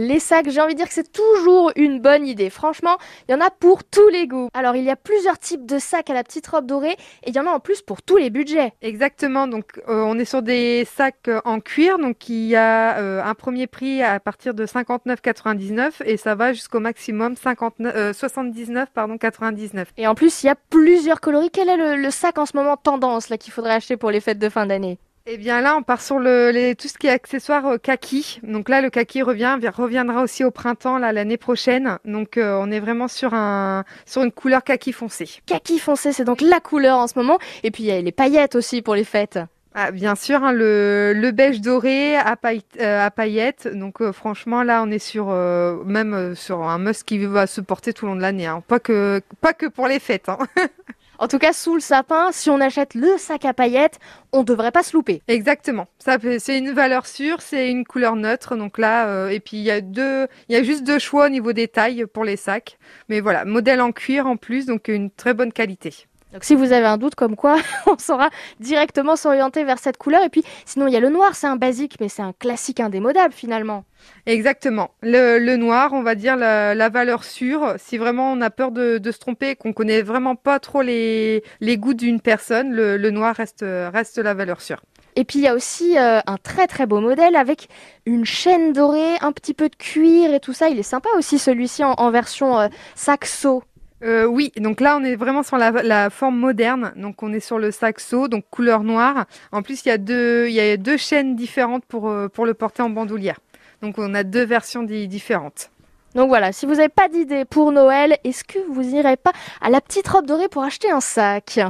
Les sacs, j'ai envie de dire que c'est toujours une bonne idée. Franchement, il y en a pour tous les goûts. Alors, il y a plusieurs types de sacs à la petite robe dorée et il y en a en plus pour tous les budgets. Exactement. Donc, euh, on est sur des sacs euh, en cuir. Donc, il y a euh, un premier prix à partir de 59,99 et ça va jusqu'au maximum 59, 79, pardon, 99. Et en plus, il y a plusieurs coloris. Quel est le, le sac en ce moment tendance là qu'il faudrait acheter pour les fêtes de fin d'année? Eh bien là, on part sur le, les, tout ce qui est accessoires euh, kaki. Donc là, le kaki revient, reviendra aussi au printemps là l'année prochaine. Donc euh, on est vraiment sur un sur une couleur kaki foncé. Kaki foncé, c'est donc la couleur en ce moment. Et puis il y a les paillettes aussi pour les fêtes. Ah, bien sûr, hein, le, le beige doré à, paille- euh, à paillettes. Donc euh, franchement, là, on est sur euh, même sur un must qui va se porter tout au long de l'année. hein. Pas que pas que pour les fêtes. hein. En tout cas, sous le sapin, si on achète le sac à paillettes, on devrait pas se louper. Exactement. Ça, c'est une valeur sûre, c'est une couleur neutre. Donc là, euh, et puis il y a deux, il y a juste deux choix au niveau des tailles pour les sacs. Mais voilà, modèle en cuir en plus, donc une très bonne qualité. Donc si vous avez un doute comme quoi, on saura directement s'orienter vers cette couleur. Et puis sinon, il y a le noir, c'est un basique, mais c'est un classique indémodable finalement. Exactement. Le, le noir, on va dire la, la valeur sûre. Si vraiment on a peur de, de se tromper, qu'on connaît vraiment pas trop les, les goûts d'une personne, le, le noir reste, reste la valeur sûre. Et puis il y a aussi euh, un très très beau modèle avec une chaîne dorée, un petit peu de cuir et tout ça. Il est sympa aussi celui-ci en, en version euh, saxo. Euh, oui, donc là on est vraiment sur la, forme moderne. Donc on est sur le saxo, donc couleur noire. En plus il y a deux, il y a deux chaînes différentes pour, euh, le porter en bandoulière. Donc on a deux versions di- différentes. Donc voilà, si vous n'avez pas d'idée pour Noël, est-ce que vous irez pas à la petite robe dorée pour acheter un sac?